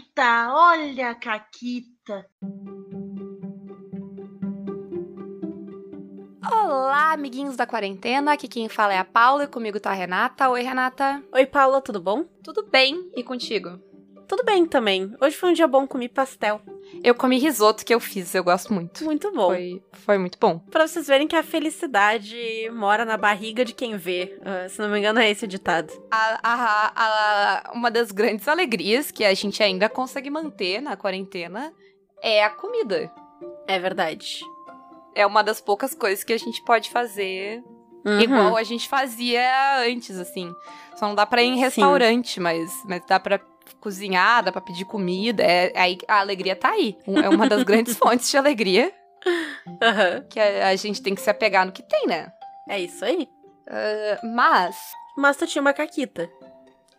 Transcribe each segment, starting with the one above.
Caquita, olha a Caquita. Olá, amiguinhos da quarentena. Aqui quem fala é a Paula e comigo tá a Renata. Oi, Renata. Oi, Paula, tudo bom? Tudo bem? E contigo? Tudo bem também. Hoje foi um dia bom, comi pastel. Eu comi risoto que eu fiz, eu gosto muito. Muito bom. Foi, foi muito bom. Pra vocês verem que a felicidade mora na barriga de quem vê. Uh, se não me engano, é esse o ditado. A, a, a, uma das grandes alegrias que a gente ainda consegue manter na quarentena é a comida. É verdade. É uma das poucas coisas que a gente pode fazer uhum. igual a gente fazia antes, assim. Só não dá pra ir em restaurante, mas, mas dá pra cozinhar, dá pra pedir comida. É, aí a alegria tá aí. É uma das grandes fontes de alegria. Uhum. Que a, a, gente tem que se apegar no que tem, né? É isso aí. Uh, mas. Mas tu tinha uma caquita.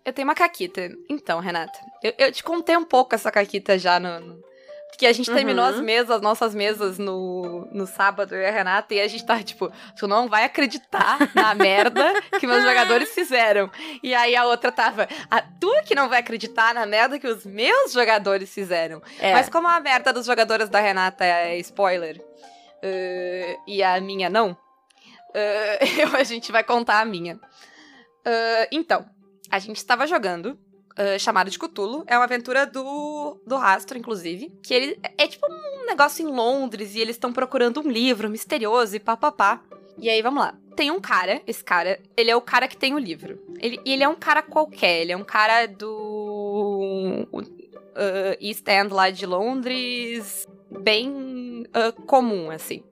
Eu tenho uma caquita. Então, Renata, eu, eu te contei um pouco essa caquita já no, no porque a gente uhum. terminou as mesas, as nossas mesas no, no sábado, eu e a Renata, e a gente tá tipo, tu não vai acreditar na merda que meus jogadores fizeram. E aí a outra tava, a tu que não vai acreditar na merda que os meus jogadores fizeram. É. Mas como a merda dos jogadores da Renata é spoiler, uh, e a minha não, uh, a gente vai contar a minha. Uh, então, a gente estava jogando uh, chamado de Cthulhu. É uma aventura do, do Rastro, inclusive. Que ele é tipo um negócio em Londres e eles estão procurando um livro misterioso e papapá. E aí, vamos lá. Tem um cara, esse cara, ele é o cara que tem o livro. Ele, ele é um cara qualquer, ele é um cara do uh, East End lá de Londres, bem uh, comum, assim.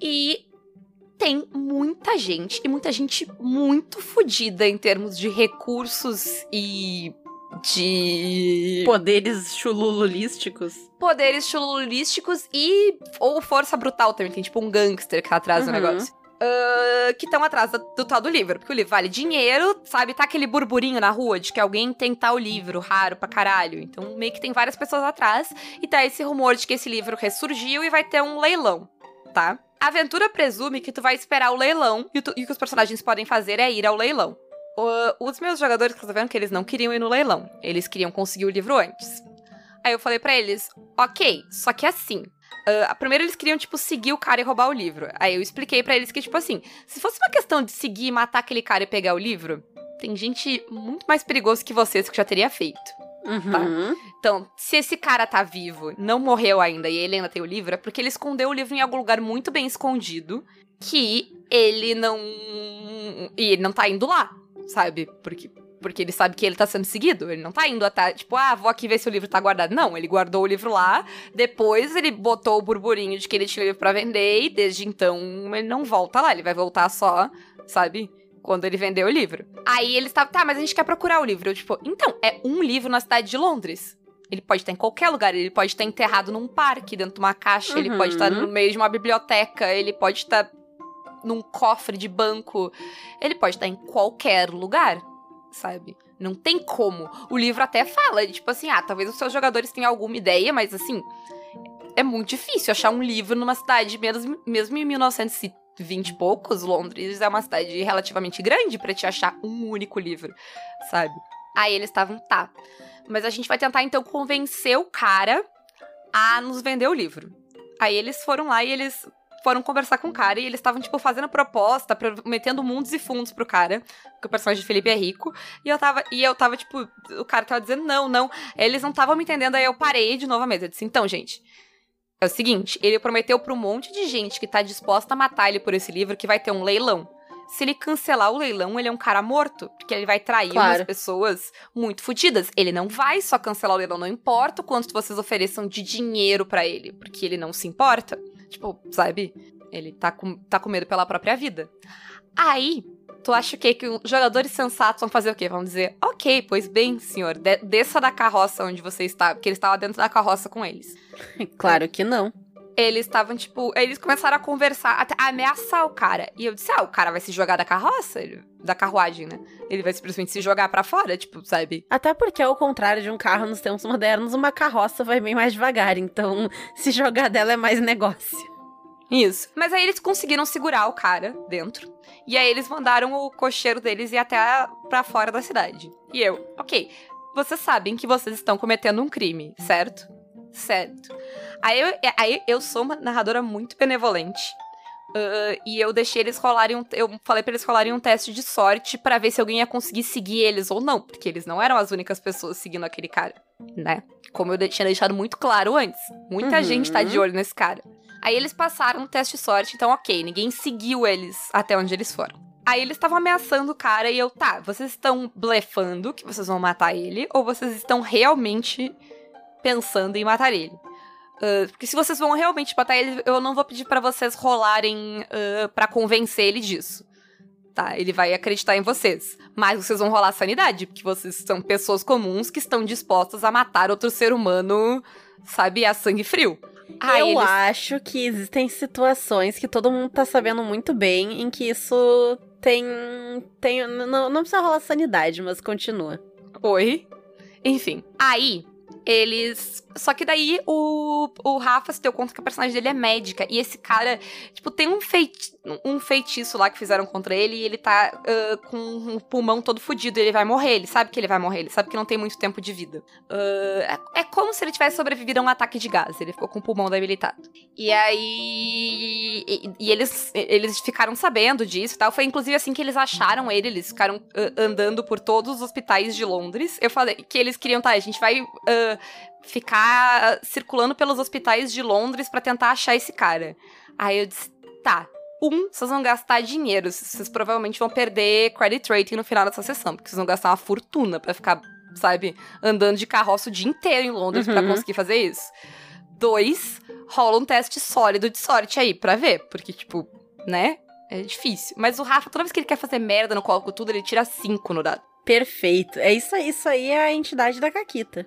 E tem muita gente, e muita gente muito fodida em termos de recursos e de. Poderes chululísticos. Poderes chululísticos e. Ou força brutal também. Tem tipo um gangster que tá atrás uhum. do negócio. Uh, que estão atrás do, do, tal do livro. Porque o livro vale dinheiro, sabe? Tá aquele burburinho na rua de que alguém tem tal livro raro pra caralho. Então, meio que tem várias pessoas atrás. E tá esse rumor de que esse livro ressurgiu e vai ter um leilão, tá? A aventura presume que tu vai esperar o leilão e, tu, e o que os personagens podem fazer é ir ao leilão. O, os meus jogadores resolveram que eles não queriam ir no leilão. Eles queriam conseguir o livro antes. Aí eu falei para eles, ok, só que assim. Uh, primeiro eles queriam, tipo, seguir o cara e roubar o livro. Aí eu expliquei para eles que, tipo assim, se fosse uma questão de seguir, matar aquele cara e pegar o livro, tem gente muito mais perigosa que vocês que já teria feito. Tá? Uhum. Tá? Então, se esse cara tá vivo, não morreu ainda e ele ainda tem o livro, é porque ele escondeu o livro em algum lugar muito bem escondido que ele não. E ele não tá indo lá, sabe? Porque, porque ele sabe que ele tá sendo seguido. Ele não tá indo até, tipo, ah, vou aqui ver se o livro tá guardado. Não, ele guardou o livro lá. Depois ele botou o burburinho de que ele tinha o livro pra vender. E desde então ele não volta lá. Ele vai voltar só, sabe? quando ele vendeu o livro. Aí eles estavam, tá, mas a gente quer procurar o livro. Eu, tipo, então, é um livro na cidade de Londres. Ele pode estar em qualquer lugar, ele pode estar enterrado num parque, dentro de uma caixa, uhum. ele pode estar no meio de uma biblioteca, ele pode estar num cofre de banco, ele pode estar em qualquer lugar, sabe? Não tem como. O livro até fala, tipo assim, ah, talvez os seus jogadores tenham alguma ideia, mas assim, é muito difícil achar um livro numa cidade, mesmo, mesmo em 1930 20 e poucos, Londres é uma cidade relativamente grande para te achar um único livro, sabe? Aí eles estavam, tá. Mas a gente vai tentar então convencer o cara a nos vender o livro. Aí eles foram lá e eles foram conversar com o cara e eles estavam, tipo, fazendo proposta, prometendo mundos e fundos pro cara, porque o personagem de Felipe é rico. E eu tava, e eu tava, tipo, o cara tava dizendo não, não. Eles não estavam me entendendo, aí eu parei de novo a mesa. Eu disse, então, gente, é o seguinte, ele prometeu para um monte de gente que tá disposta a matar ele por esse livro que vai ter um leilão. Se ele cancelar o leilão, ele é um cara morto, porque ele vai trair claro. umas pessoas muito fodidas. Ele não vai só cancelar o leilão, não importa o quanto vocês ofereçam de dinheiro para ele, porque ele não se importa. Tipo, sabe? Ele tá com, tá com medo pela própria vida. Aí, Tu acha que, que os jogadores sensatos vão fazer o quê? Vão dizer, ok, pois bem, senhor, de desça da carroça onde você está, porque ele estava dentro da carroça com eles. Claro que não. Eles estavam, tipo, eles começaram a conversar, até a ameaçar o cara. E eu disse, ah, o cara vai se jogar da carroça, da carruagem, né? Ele vai simplesmente se jogar para fora, tipo, sabe? Até porque, ao contrário de um carro nos tempos modernos, uma carroça vai bem mais devagar. Então, se jogar dela é mais negócio. Isso. Mas aí eles conseguiram segurar o cara dentro. E aí eles mandaram o cocheiro deles ir até para fora da cidade. E eu, ok. vocês sabem que vocês estão cometendo um crime, certo? Certo. Aí eu, aí eu sou uma narradora muito benevolente. Uh, e eu deixei eles rolarem um, Eu falei pra eles rolarem um teste de sorte para ver se alguém ia conseguir seguir eles ou não. Porque eles não eram as únicas pessoas seguindo aquele cara, né? Como eu tinha deixado muito claro antes. Muita Uhum. gente tá de olho nesse cara. Aí eles passaram o teste de sorte, então ok, ninguém seguiu eles até onde eles foram. Aí eles estavam ameaçando o cara e eu, tá, vocês estão blefando que vocês vão matar ele, ou vocês estão realmente pensando em matar ele? Ah, porque se vocês vão realmente matar ele, eu não vou pedir pra vocês rolarem uh, para convencer ele disso. Tá, ele vai acreditar em vocês. Mas vocês vão rolar sanidade, porque vocês são pessoas comuns que estão dispostas a matar outro ser humano, sabe, a sangue frio. Eu eles- acho que existem situações que todo mundo tá sabendo muito bem em que isso tem. tem não, não precisa rolar sanidade, mas continua. Oi. Enfim, aí eles. Só que daí o, o Rafa se deu conta que a personagem dele é médica. E esse cara, tipo, tem um, feiti um feitiço lá que fizeram contra ele e ele tá ah, com o pulmão todo fudido. Ele vai morrer. Ele sabe que ele vai morrer. Ele sabe que não tem muito tempo de vida. Ah, é, é como se ele tivesse sobrevivido a um ataque de gás. Ele ficou com o pulmão debilitado. E aí. E, e eles, eles ficaram sabendo disso e tal. Foi inclusive assim que eles acharam ele. Eles ficaram ah, andando por todos os hospitais de Londres. Eu falei que eles queriam, tá, a gente vai ficar circulando pelos hospitais de Londres pra tentar achar esse cara. Aí eu disse, tá. Um, vocês vão gastar dinheiro. Vocês provavelmente vão perder credit rating no final dessa sessão. Porque vocês vão gastar uma fortuna pra ficar, sabe, andando de carroça o dia inteiro em Londres pra Uhum. conseguir fazer isso. Dois, rola um teste sólido de sorte aí pra ver. Porque, tipo, né? É difícil. Mas o Rafa, toda vez que ele quer fazer merda no cálculo tudo, ele tira cinco no dado. Perfeito. É isso aí, isso aí é a entidade da Caquita.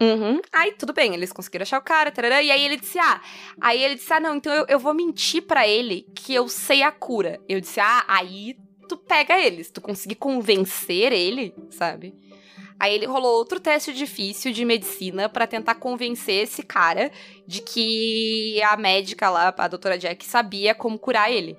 Uhum. Aí, tudo bem, eles conseguiram achar o cara, tarará, e aí ele disse, ah, aí ele disse, ah, não, então eu, eu vou mentir pra ele que eu sei a cura. Eu disse, ah, aí tu pega eles, tu conseguir convencer ele, sabe? Aí ele rolou outro teste difícil de medicina pra tentar convencer esse cara de que a médica lá, a doutora Jack, sabia como curar ele.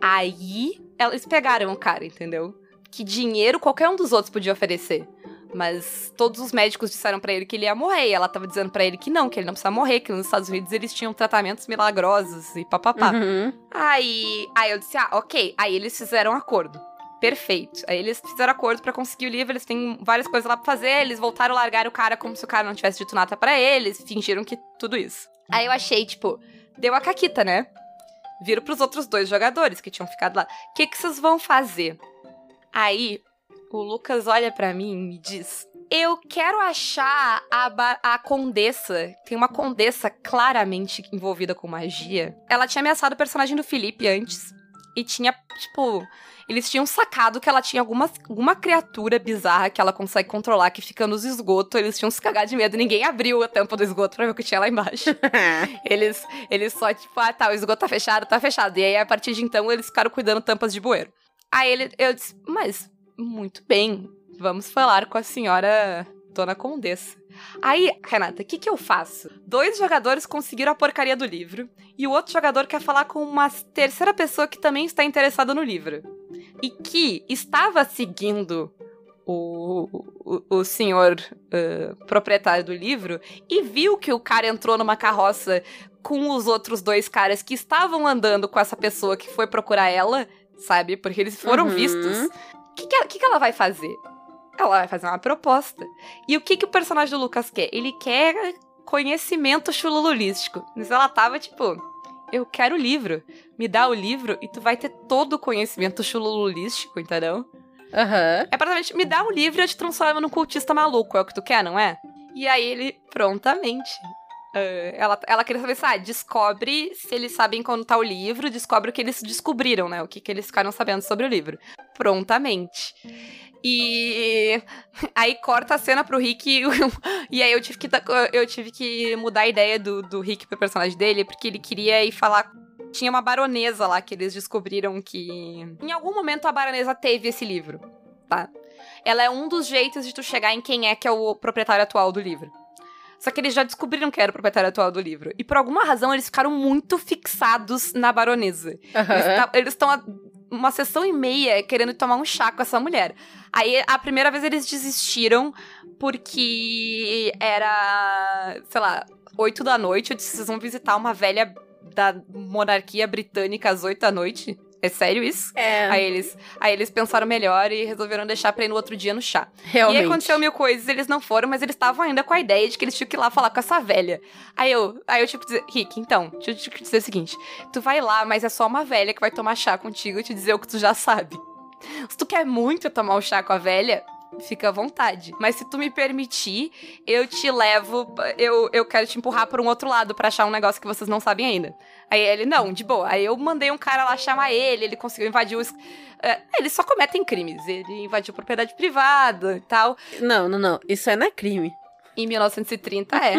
Aí eles pegaram o cara, entendeu? Que dinheiro qualquer um dos outros podia oferecer. Mas todos os médicos disseram pra ele que ele ia morrer. E ela tava dizendo pra ele que não, que ele não precisa morrer, que nos Estados Unidos eles tinham tratamentos milagrosos e papapá. Uhum. Aí, aí eu disse, ah, ok. Aí eles fizeram um acordo. Perfeito. Aí eles fizeram acordo pra conseguir o livro, eles têm várias coisas lá pra fazer, eles voltaram a largar o cara como se o cara não tivesse dito nada pra eles, fingiram que tudo isso. Aí eu achei, tipo, deu a caquita, né? Viram pros outros dois jogadores que tinham ficado lá. O que que vocês vão fazer? Aí o Lucas olha pra mim e me diz: Eu quero achar a, a condessa. Tem uma condessa claramente envolvida com magia. Ela tinha ameaçado o personagem do Felipe antes. E tinha, tipo. Eles tinham sacado que ela tinha alguma, alguma criatura bizarra que ela consegue controlar, que fica nos esgotos. Eles tinham se cagado de medo. Ninguém abriu a tampa do esgoto pra ver o que tinha lá embaixo. Eles, eles só, tipo, ah, tá, o esgoto tá fechado, tá fechado. E aí, a partir de então, eles ficaram cuidando tampas de bueiro. Aí ele, eu disse, mas, muito bem, vamos falar com a senhora Dona Condessa. Aí, Renata, o que que eu faço? Dois jogadores conseguiram a porcaria do livro, e o outro jogador quer falar com uma terceira pessoa que também está interessada no livro. E que estava seguindo o, o, o senhor ah, proprietário do livro e viu que o cara entrou numa carroça com os outros dois caras que estavam andando com essa pessoa que foi procurar ela, sabe? Porque eles foram Uhum. vistos. O que, que, ela- que que ela vai fazer? Ela vai fazer uma proposta. E o que, que o personagem do Lucas quer? Ele quer conhecimento chulululístico. Mas ela tava tipo. Eu quero o livro. Me dá o livro e tu vai ter todo o conhecimento chulululístico, entendeu? Aham. É praticamente, me dá um livro e eu te transformo num cultista maluco, é o que tu quer, não é? E aí ele, prontamente. Ela, ela queria saber, sabe, descobre se eles sabem quando tá o livro, descobre o que eles descobriram, né? O que, que eles ficaram sabendo sobre o livro. Prontamente. E aí corta a cena pro Rick e, aí eu tive que eu tive que mudar a ideia do, do Rick pro personagem dele, porque ele queria ir falar tinha uma baronesa lá que eles descobriram que em algum momento a baronesa teve esse livro, tá? Ela é um dos jeitos de tu chegar em quem é que é o proprietário atual do livro. Só que eles já descobriram que era o proprietário atual do livro. E por alguma razão eles ficaram muito fixados na baronesa. Eles Aham. tá- Eles estão uma sessão e meia querendo tomar um chá com essa mulher. Aí a primeira vez eles desistiram porque era, sei lá, 8 da noite. Eu disse, vocês vão visitar uma velha da monarquia britânica às 8 da noite? É sério isso? É, Aí eles, aí eles pensaram melhor e resolveram deixar pra ir no outro dia no chá. realmente. E aí aconteceu mil coisas, eles não foram, mas eles estavam ainda com a ideia de que eles tinham que ir lá falar com essa velha. Aí eu, aí eu tipo, dizer, Rick, então, deixa eu te dizer o seguinte: tu vai lá, mas é só uma velha que vai tomar chá contigo e te dizer o que tu já sabe. Se tu quer muito tomar o chá com a velha, fica à vontade. Mas se tu me permitir, eu te levo, eu, eu quero te empurrar por um outro lado pra achar um negócio que vocês não sabem ainda. Aí ele, não, de boa. Aí eu mandei um cara lá chamar ele, ele conseguiu invadir os. É, eles só cometem crimes. Ele invadiu propriedade privada e tal. Não, não, não. Isso aí não é crime. Em 1930 é.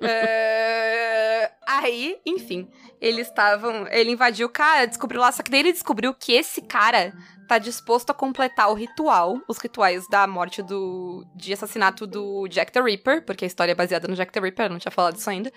É, Aí, enfim, eles estavam. Ele invadiu o cara, descobriu lá, só que daí ele descobriu que esse cara tá disposto a completar o ritual, os rituais da morte do. de assassinato do Jack the Ripper, porque a história é baseada no Jack the Ripper, eu não tinha falado isso ainda.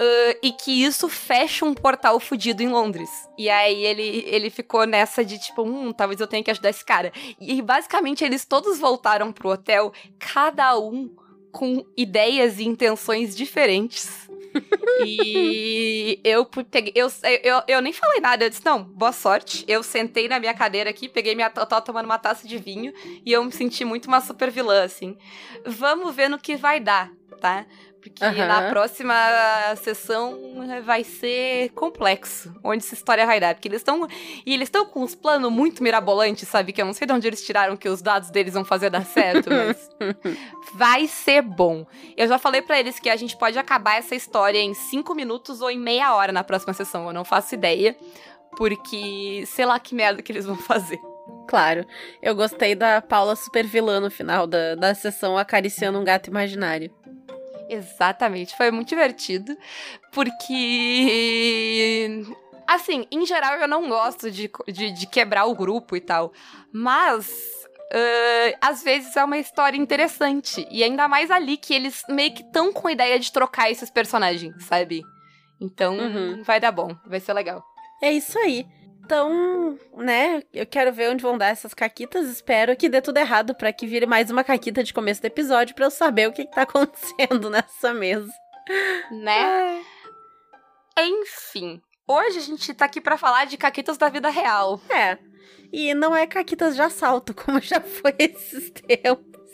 Ah, e que isso fecha um portal fudido em Londres. E aí ele, ele ficou nessa de tipo, hum, talvez eu tenha que ajudar esse cara. E basicamente eles todos voltaram pro hotel, cada um com ideias e intenções diferentes. e eu peguei. Eu, eu, eu nem falei nada, eu disse, não, boa sorte. Eu sentei na minha cadeira aqui, peguei minha. Eu tava tomando uma taça de vinho e eu me senti muito uma super vilã, assim. Vamos ver no que vai dar, tá? Porque Aham. na próxima sessão vai ser complexo onde essa história vai dar. Porque eles estão. E eles estão com uns planos muito mirabolantes, sabe? Que eu não sei de onde eles tiraram que os dados deles vão fazer dar certo, mas. vai ser bom. Eu já falei pra eles que a gente pode acabar essa história em cinco minutos ou em meia hora na próxima sessão. Eu não faço ideia. Porque sei lá que merda que eles vão fazer. Claro. Eu gostei da Paula super vilã no final da, da sessão acariciando um gato imaginário. Exatamente, foi muito divertido, porque. Assim, em geral eu não gosto de, de, de quebrar o grupo e tal, mas. ah, às vezes é uma história interessante. E ainda mais ali que eles meio que estão com a ideia de trocar esses personagens, sabe? Então Uhum. vai dar bom, vai ser legal. É isso aí. Então, né, eu quero ver onde vão dar essas caquitas. Espero que dê tudo errado pra que vire mais uma caquita de começo do episódio pra eu saber o que, que tá acontecendo nessa mesa. Né? Enfim. Hoje a gente tá aqui pra falar de caquitas da vida real. É. E não é caquitas de assalto, como já foi esses tempos.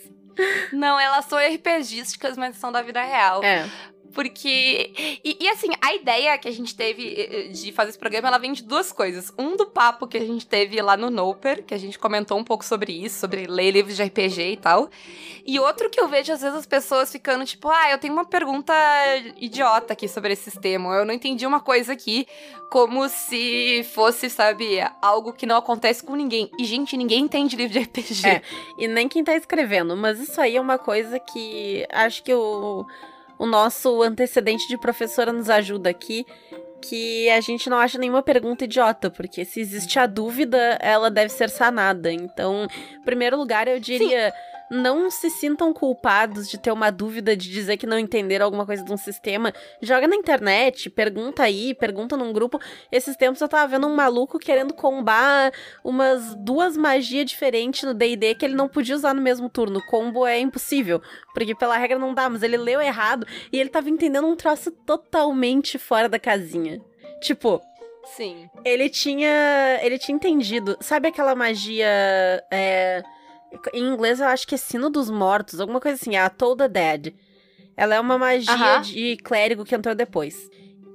Não, elas são RPGísticas, mas são da vida real. É. Porque. E, e, assim, a ideia que a gente teve eh, de fazer esse programa, ela vem de duas coisas. Um do papo que a gente teve lá no Noper, que a gente comentou um pouco sobre isso, sobre ler livros de RPG e tal. E outro que eu vejo, às vezes, as pessoas ficando tipo, ah, eu tenho uma pergunta idiota aqui sobre esse sistema. Eu não entendi uma coisa aqui, como se fosse, sabe, algo que não acontece com ninguém. E, gente, ninguém entende livro de RPG. É. E nem quem tá escrevendo, mas isso aí é uma coisa que acho que o, o nosso antecedente de professora nos ajuda aqui. Que a gente não acha nenhuma pergunta idiota, porque se existe a dúvida, ela deve ser sanada. Então, em primeiro lugar, eu diria. Não se sintam culpados de ter uma dúvida de dizer que não entenderam alguma coisa de um sistema. Joga na internet, pergunta aí, pergunta num grupo. Esses tempos eu tava vendo um maluco querendo combar umas duas magias diferentes no D&D que ele não podia usar no mesmo turno. Combo é impossível, porque pela regra não dá, mas ele leu errado e ele tava entendendo um troço totalmente fora da casinha. Tipo, Sim. ele tinha. Ele tinha entendido. Sabe aquela magia. é, em inglês eu acho que é sino dos mortos, alguma coisa assim, é a the Dead. Ela é uma magia Aham. de clérigo que entrou depois.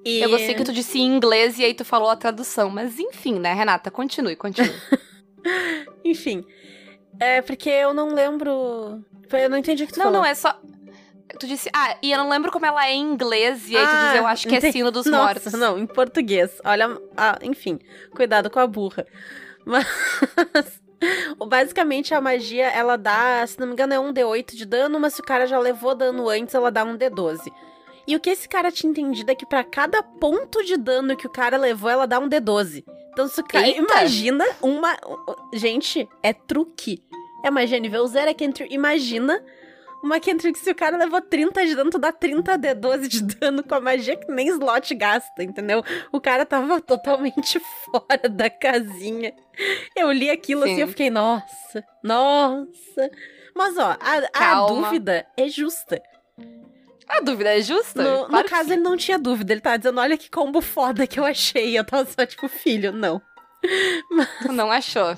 E... Eu gostei que tu disse em inglês e aí tu falou a tradução. Mas enfim, né, Renata? Continue, continue. Enfim. É porque eu não lembro. Eu não entendi o que tu não, falou. não, é só. Tu disse, ah, e eu não lembro como ela é em inglês, e aí tu Ah, diz, eu acho que é entendi. sino dos Nossa, mortos. Não, em português. Olha, ah, enfim, cuidado com a burra. Mas basicamente a magia, ela dá, se não me engano, é um D8 de dano, mas se o cara já levou dano antes, ela dá um D12. E o que esse cara tinha entendido é que pra cada ponto de dano que o cara levou, ela dá um D12. Então, se o cara. Eita! Imagina uma. Gente, é truque. É magia nível zero, é que entre. Imagina Uma Kentrix, se o cara levou 30 de dano, tu dá 30 de 12 de dano com a magia que nem slot gasta, entendeu? O cara tava totalmente fora da casinha. Eu li aquilo Sim. assim, eu fiquei, nossa, nossa. Mas ó, a, a dúvida é justa. A dúvida é justa? No, claro no caso, ele não tinha dúvida. Ele tava dizendo, olha que combo foda que eu achei. Eu tava só tipo, filho, não. Mas... Não achou.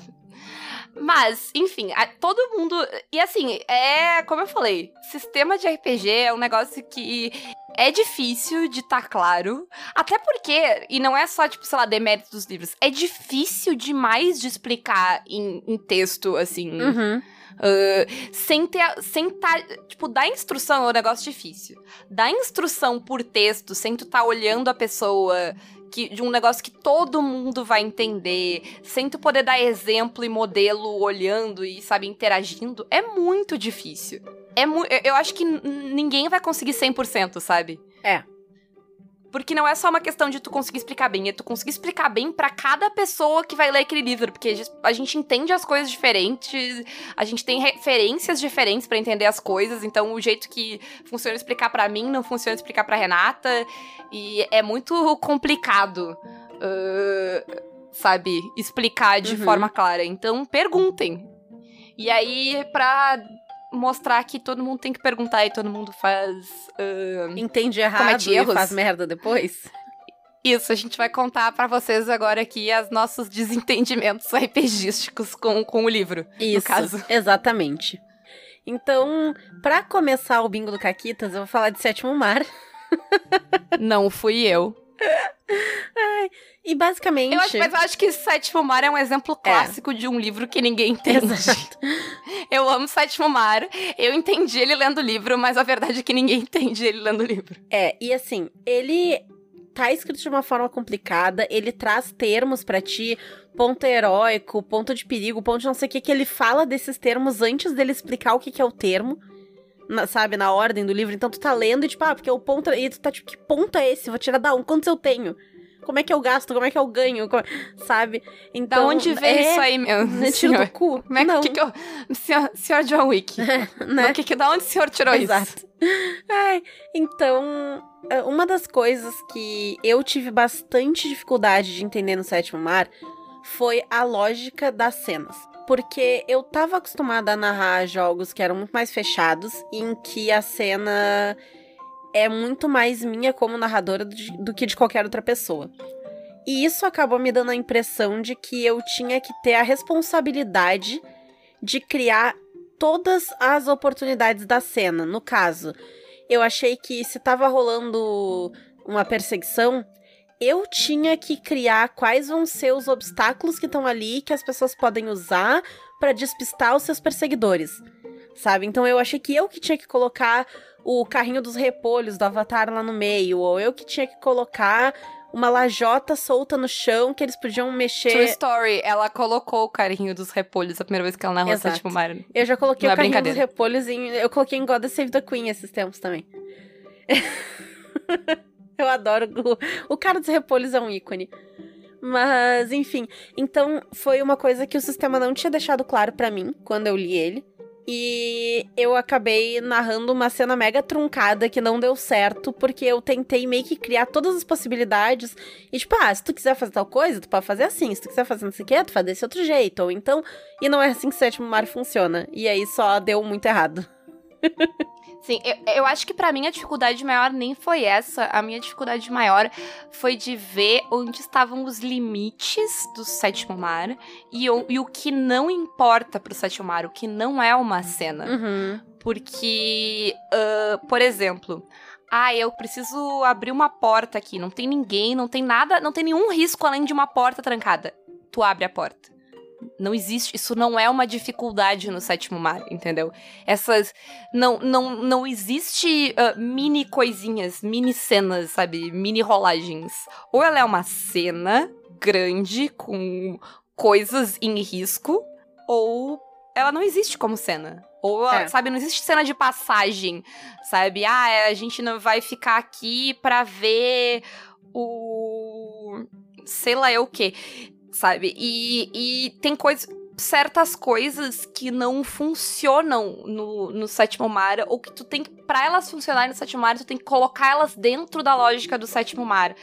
Mas, enfim, a, todo mundo. E assim, é. Como eu falei, sistema de RPG é um negócio que é difícil de estar tá claro. Até porque, e não é só, tipo, sei lá, demérito dos livros, é difícil demais de explicar em, em texto, assim. Uhum. Uh, sem ter. Sem tá, tipo, dar instrução é um negócio difícil. Dar instrução por texto, sem tu tá olhando a pessoa, que, de um negócio que todo mundo vai entender, sem tu poder dar exemplo e modelo olhando e, sabe, interagindo, é muito difícil. É mu eu acho que ninguém vai conseguir 100%, sabe? É. Porque não é só uma questão de tu conseguir explicar bem, é tu conseguir explicar bem para cada pessoa que vai ler aquele livro, porque a gente entende as coisas diferentes, a gente tem referências diferentes para entender as coisas, então o jeito que funciona explicar para mim não funciona explicar para Renata, e é muito complicado. Uh, sabe, explicar de uhum. forma clara. Então, perguntem. E aí, pra mostrar que todo mundo tem que perguntar e todo mundo faz. Uh, Entende errado e faz merda depois? Isso, a gente vai contar para vocês agora aqui os nossos desentendimentos RPGísticos com, com o livro. Isso, no caso. exatamente. Então, para começar o bingo do Caquitas, eu vou falar de Sétimo Mar. Não fui eu. Ai, e basicamente. Eu acho, mas eu acho que Sétimo Mar é um exemplo é. clássico é. de um livro que ninguém entende. Exato. Eu amo Sétimo Mar. Eu entendi ele lendo o livro, mas a verdade é que ninguém entende ele lendo o livro. É, e assim, ele tá escrito de uma forma complicada, ele traz termos para ti, ponto heróico, ponto de perigo, ponto de não sei o que, que ele fala desses termos antes dele explicar o que, que é o termo. Na, sabe, na ordem do livro. Então tu tá lendo e tipo, ah, porque o ponto. E tu tá tipo, que ponto é esse? Vou tirar da um. Quantos eu tenho? Como é que eu gasto? Como é que eu ganho? Como... Sabe? Então. Da onde veio é... isso aí, meu? Né, tiro do cu. Como é Não. que, que eu. Senhor, senhor John Wick. né? O que, que, da onde o senhor tirou Exato. isso? Ai, então. É, uma das coisas que eu tive bastante dificuldade de entender no sétimo mar foi a lógica das cenas. Porque eu tava acostumada a narrar jogos que eram muito mais fechados, em que a cena é muito mais minha como narradora do, que de qualquer outra pessoa. E isso acabou me dando a impressão de que eu tinha que ter a responsabilidade de criar todas as oportunidades da cena. No caso, eu achei que se tava rolando uma perseguição, eu tinha que criar quais vão ser os obstáculos que estão ali que as pessoas podem usar para despistar os seus perseguidores. Sabe? Então eu achei que eu que tinha que colocar o carrinho dos repolhos do Avatar lá no meio, ou eu que tinha que colocar uma lajota solta no chão que eles podiam mexer. True Story, ela colocou o carrinho dos repolhos a primeira vez que ela narrou Exato. Sétimo Mar. Eu já coloquei Não o é carrinho dos repolhos em. Eu coloquei em God Save the Queen esses tempos também. eu adoro. O, o cara dos repolhos é um ícone. Mas, enfim. Então, foi uma coisa que o sistema não tinha deixado claro para mim quando eu li ele. E eu acabei narrando uma cena mega truncada que não deu certo, porque eu tentei meio que criar todas as possibilidades. E tipo, ah, se tu quiser fazer tal coisa, tu pode fazer assim. Se tu quiser fazer não sei o que, tu faz desse outro jeito. Ou então. E não é assim que o sétimo mar funciona. E aí só deu muito errado. Sim, eu, eu acho que para mim a dificuldade maior nem foi essa. A minha dificuldade maior foi de ver onde estavam os limites do sétimo mar e, o, e o que não importa pro sétimo mar, o que não é uma cena. Uhum. Porque, uh, por exemplo, ah, eu preciso abrir uma porta aqui. Não tem ninguém, não tem nada, não tem nenhum risco além de uma porta trancada. Tu abre a porta. Não existe, isso não é uma dificuldade no sétimo mar, entendeu? Essas não não não existe uh, mini coisinhas, mini cenas, sabe, mini rolagens. Ou ela é uma cena grande com coisas em risco, ou ela não existe como cena. Ou, é. sabe, não existe cena de passagem, sabe? Ah, é, a gente não vai ficar aqui pra ver o sei lá eu o quê sabe? E, e tem coisas. certas coisas que não funcionam no, no sétimo mar, ou que tu tem que, pra elas funcionarem no sétimo mar, tu tem que colocar elas dentro da lógica do sétimo mar.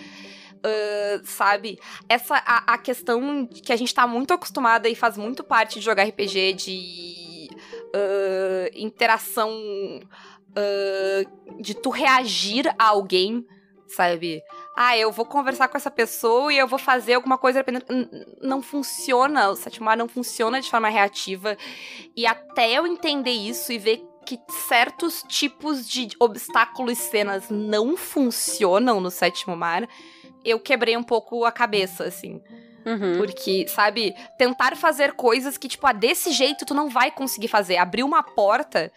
Uh, sabe? Essa a, a, questão que a gente tá muito acostumada e faz muito parte de jogar RPG de uh, interação uh, de tu reagir a alguém, sabe? Ah, eu vou conversar com essa pessoa e eu vou fazer alguma coisa. Não funciona, o sétimo não funciona de forma reativa. E até eu entender isso e ver que certos tipos de obstáculos e cenas não funcionam no sétimo mar, eu quebrei um pouco a cabeça, assim. Uhum. Porque, sabe, tentar fazer coisas que, tipo, ah, desse jeito tu não vai conseguir fazer. Abrir uma porta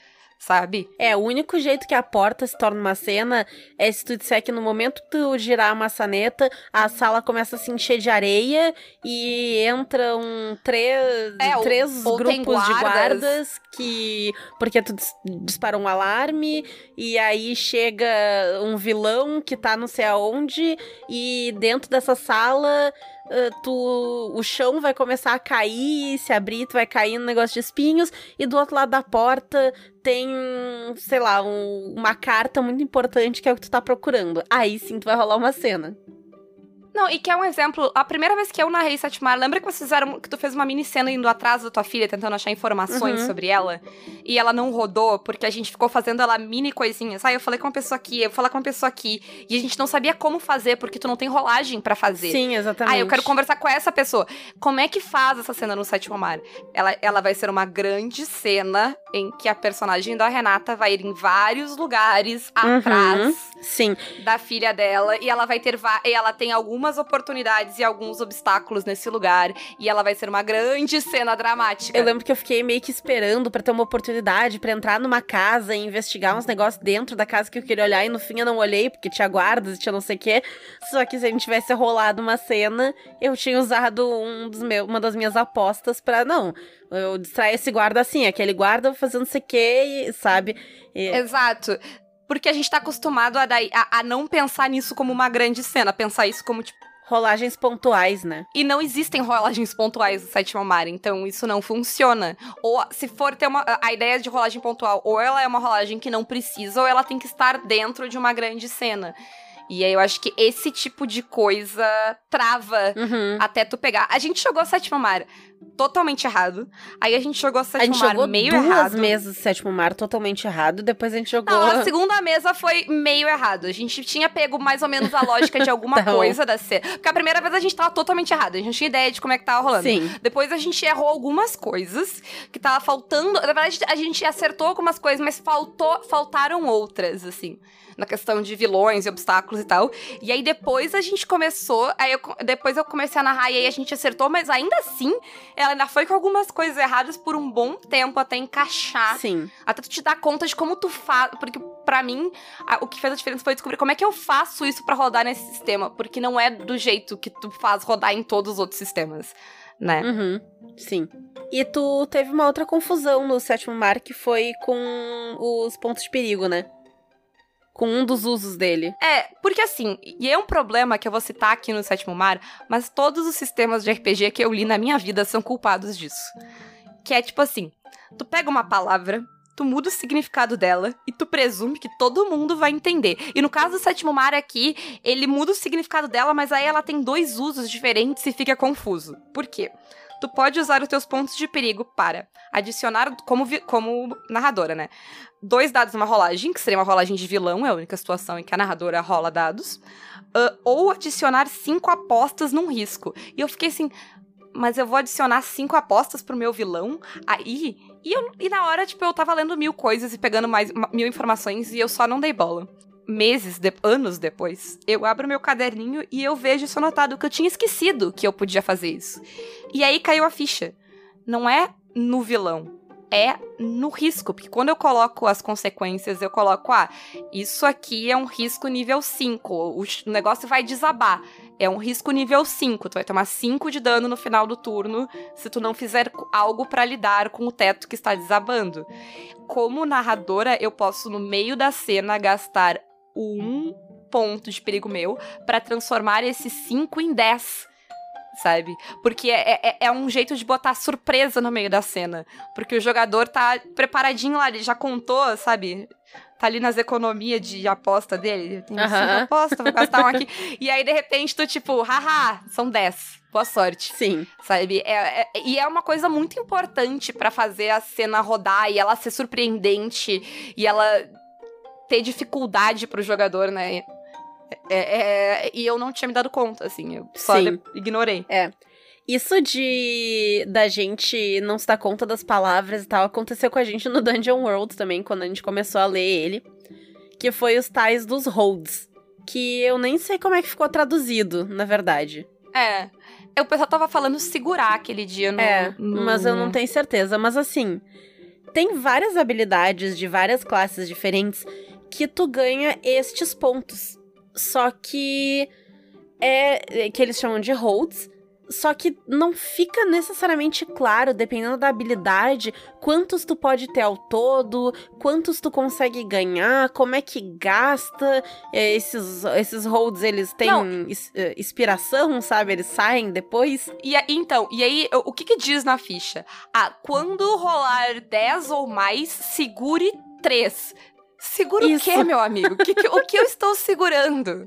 sabe? É, o único jeito que a porta se torna uma cena é se tu disser que no momento que tu girar a maçaneta, a sala começa a se encher de areia e entram três, é, três ou, grupos ou de guardas que. Porque tu disparou um alarme e aí chega um vilão que tá não sei aonde e dentro dessa sala uh, tu, o chão vai começar a cair, se abrir, tu vai cair no negócio de espinhos, e do outro lado da porta tem, sei lá, um, uma carta muito importante que é o que tu tá procurando. Aí sim tu vai rolar uma cena. Não, e que é um exemplo, a primeira vez que eu narrei Satmar, lembra que vocês fizeram, que tu fez uma mini cena indo atrás da tua filha, tentando achar informações uhum. sobre ela, e ela não rodou, porque a gente ficou fazendo ela mini coisinhas. Aí eu falei com uma pessoa aqui, eu vou falar com uma pessoa aqui, e a gente não sabia como fazer, porque tu não tem rolagem para fazer. Sim, exatamente. Aí eu quero conversar com essa pessoa. Como é que faz essa cena no Sétimo Mar? Ela, ela vai ser uma grande cena em que a personagem da Renata vai ir em vários lugares uhum. atrás Sim. da filha dela, e ela vai ter, e ela tem algum algumas oportunidades e alguns obstáculos nesse lugar. E ela vai ser uma grande cena dramática. Eu lembro que eu fiquei meio que esperando para ter uma oportunidade para entrar numa casa e investigar uns negócios dentro da casa que eu queria olhar. E no fim eu não olhei, porque tinha guardas e tinha não sei o quê. Só que se a gente tivesse rolado uma cena, eu tinha usado um dos meus, uma das minhas apostas para não. Eu distrair esse guarda assim, aquele guarda fazendo não sei o quê, sabe? E... Exato porque a gente tá acostumado a, daí, a, a não pensar nisso como uma grande cena, pensar isso como, tipo, rolagens pontuais, né? E não existem rolagens pontuais no sétimo mar, então isso não funciona. Ou se for ter uma a ideia de rolagem pontual, ou ela é uma rolagem que não precisa, ou ela tem que estar dentro de uma grande cena. E aí eu acho que esse tipo de coisa trava uhum. até tu pegar. A gente jogou Sétimo Mar totalmente errado. Aí a gente jogou Sétimo a gente Mar jogou meio duas errado. mesas Sétimo Mar totalmente errado. Depois a gente jogou. Não, a segunda mesa foi meio errado. A gente tinha pego mais ou menos a lógica de alguma coisa da cena. Porque a primeira vez a gente tava totalmente errado. A gente não tinha ideia de como é que tava rolando. Sim. Depois a gente errou algumas coisas que tava faltando. Na verdade, a gente acertou algumas coisas, mas faltou, faltaram outras, assim na questão de vilões e obstáculos e tal. E aí depois a gente começou, aí eu, depois eu comecei a narrar e aí a gente acertou, mas ainda assim, ela ainda foi com algumas coisas erradas por um bom tempo até encaixar. Sim. Até tu te dar conta de como tu faz, porque para mim a, o que fez a diferença foi descobrir como é que eu faço isso para rodar nesse sistema, porque não é do jeito que tu faz rodar em todos os outros sistemas. Né? Uhum, sim. E tu teve uma outra confusão no sétimo mar que foi com os pontos de perigo, né? Com um dos usos dele. É, porque assim, e é um problema que eu vou citar aqui no Sétimo Mar, mas todos os sistemas de RPG que eu li na minha vida são culpados disso. Que é tipo assim, tu pega uma palavra, tu muda o significado dela e tu presume que todo mundo vai entender. E no caso do Sétimo Mar aqui, ele muda o significado dela, mas aí ela tem dois usos diferentes e fica confuso. Por quê? Tu pode usar os teus pontos de perigo para adicionar como, como narradora, né? Dois dados numa rolagem, que seria uma rolagem de vilão, é a única situação em que a narradora rola dados. Uh, ou adicionar cinco apostas num risco. E eu fiquei assim, mas eu vou adicionar cinco apostas pro meu vilão? Aí. E, eu, e na hora, tipo, eu tava lendo mil coisas e pegando mais mil informações e eu só não dei bola meses, de, anos depois, eu abro meu caderninho e eu vejo isso anotado, que eu tinha esquecido que eu podia fazer isso. E aí caiu a ficha. Não é no vilão, é no risco, porque quando eu coloco as consequências, eu coloco, ah, isso aqui é um risco nível 5, o negócio vai desabar. É um risco nível 5, tu vai tomar 5 de dano no final do turno se tu não fizer algo para lidar com o teto que está desabando. Como narradora, eu posso no meio da cena gastar um ponto de perigo meu para transformar esses 5 em 10 sabe? Porque é, é, é, um jeito de botar surpresa no meio da cena. Porque o jogador tá preparadinho lá, ele já contou, sabe? Tá ali nas economias de aposta dele. Tem cinco apostas, vou gastar um aqui. e aí, de repente, tu, tipo, haha, são 10. Boa sorte. Sim. Sabe? É, é, e é uma coisa muito importante para fazer a cena rodar e ela ser surpreendente e ela ter dificuldade pro jogador, né? É, é, e eu não tinha me dado conta, assim, eu só Sim. ignorei. É. Isso de da gente não se dar conta das palavras e tal aconteceu com a gente no Dungeon World também, quando a gente começou a ler ele, que foi os tais dos holds, que eu nem sei como é que ficou traduzido, na verdade. É. O pessoal tava falando segurar aquele dia no. É, no... mas eu não tenho certeza. Mas assim, tem várias habilidades de várias classes diferentes que tu ganha estes pontos. Só que é que eles chamam de holds, só que não fica necessariamente claro, dependendo da habilidade, quantos tu pode ter ao todo, quantos tu consegue ganhar, como é que gasta. É, esses, esses holds, eles têm é, inspiração, sabe? Eles saem depois. E então, e aí, o que que diz na ficha? Ah, quando rolar 10 ou mais, segure 3. Segura Isso. o quê, meu amigo? O que, o que eu estou segurando?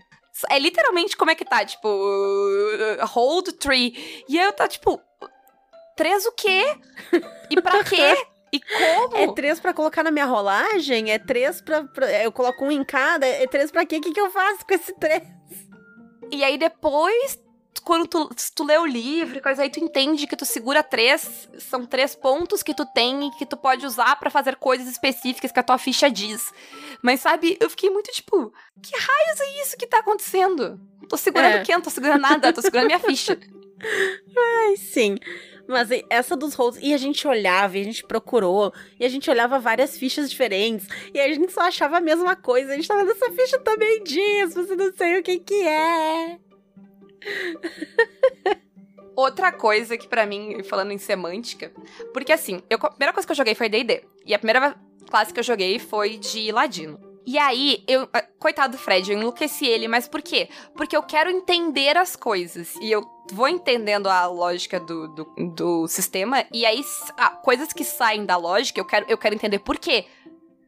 É literalmente como é que tá, tipo, hold tree. E aí eu tá, tipo, três o quê? E pra quê? E como? É três pra colocar na minha rolagem? É três pra, pra. eu coloco um em cada? É três pra quê? O que, que eu faço com esse três? E aí depois quando tu, tu lê o livro, coisa aí tu entende que tu segura três, são três pontos que tu tem e que tu pode usar para fazer coisas específicas que a tua ficha diz. Mas sabe, eu fiquei muito tipo, que raios é isso que tá acontecendo? Não tô segurando é. quem? Não tô segurando nada, tô segurando minha ficha. Ai, sim. Mas essa dos rolls, e a gente olhava, e a gente procurou, e a gente olhava várias fichas diferentes, e a gente só achava a mesma coisa. A gente tava nessa ficha também diz, você não sei o que que é. Outra coisa que para mim, falando em semântica, porque assim, eu, a primeira coisa que eu joguei foi D&D, e a primeira classe que eu joguei foi de ladino. E aí, eu. Coitado do Fred, eu enlouqueci ele, mas por quê? Porque eu quero entender as coisas. E eu vou entendendo a lógica do, do, do sistema. E aí, ah, coisas que saem da lógica, eu quero, eu quero entender por quê.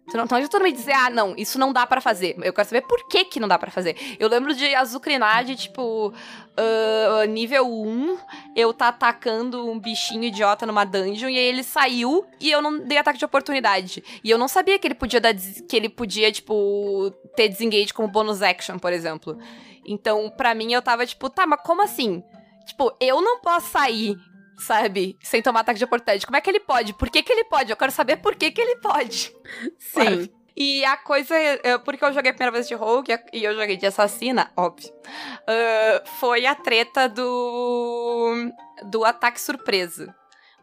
Então não adianta me dizer, ah, não, isso não dá para fazer. Eu quero saber por que que não dá para fazer. Eu lembro de azucrinar tipo, uh, nível 1, eu tá atacando um bichinho idiota numa dungeon, e aí ele saiu e eu não dei ataque de oportunidade. E eu não sabia que ele podia dar, que ele podia, tipo, ter disengage como bonus action, por exemplo. Então, pra mim, eu tava, tipo, tá, mas como assim? Tipo, eu não posso sair sabe? Sem tomar ataque de oportunidade. Como é que ele pode? Por que, que ele pode? Eu quero saber por que, que ele pode. Sim. Sabe? E a coisa. Porque eu joguei a primeira vez de Rogue e eu joguei de assassina, óbvio. Uh, foi a treta do. do ataque surpresa.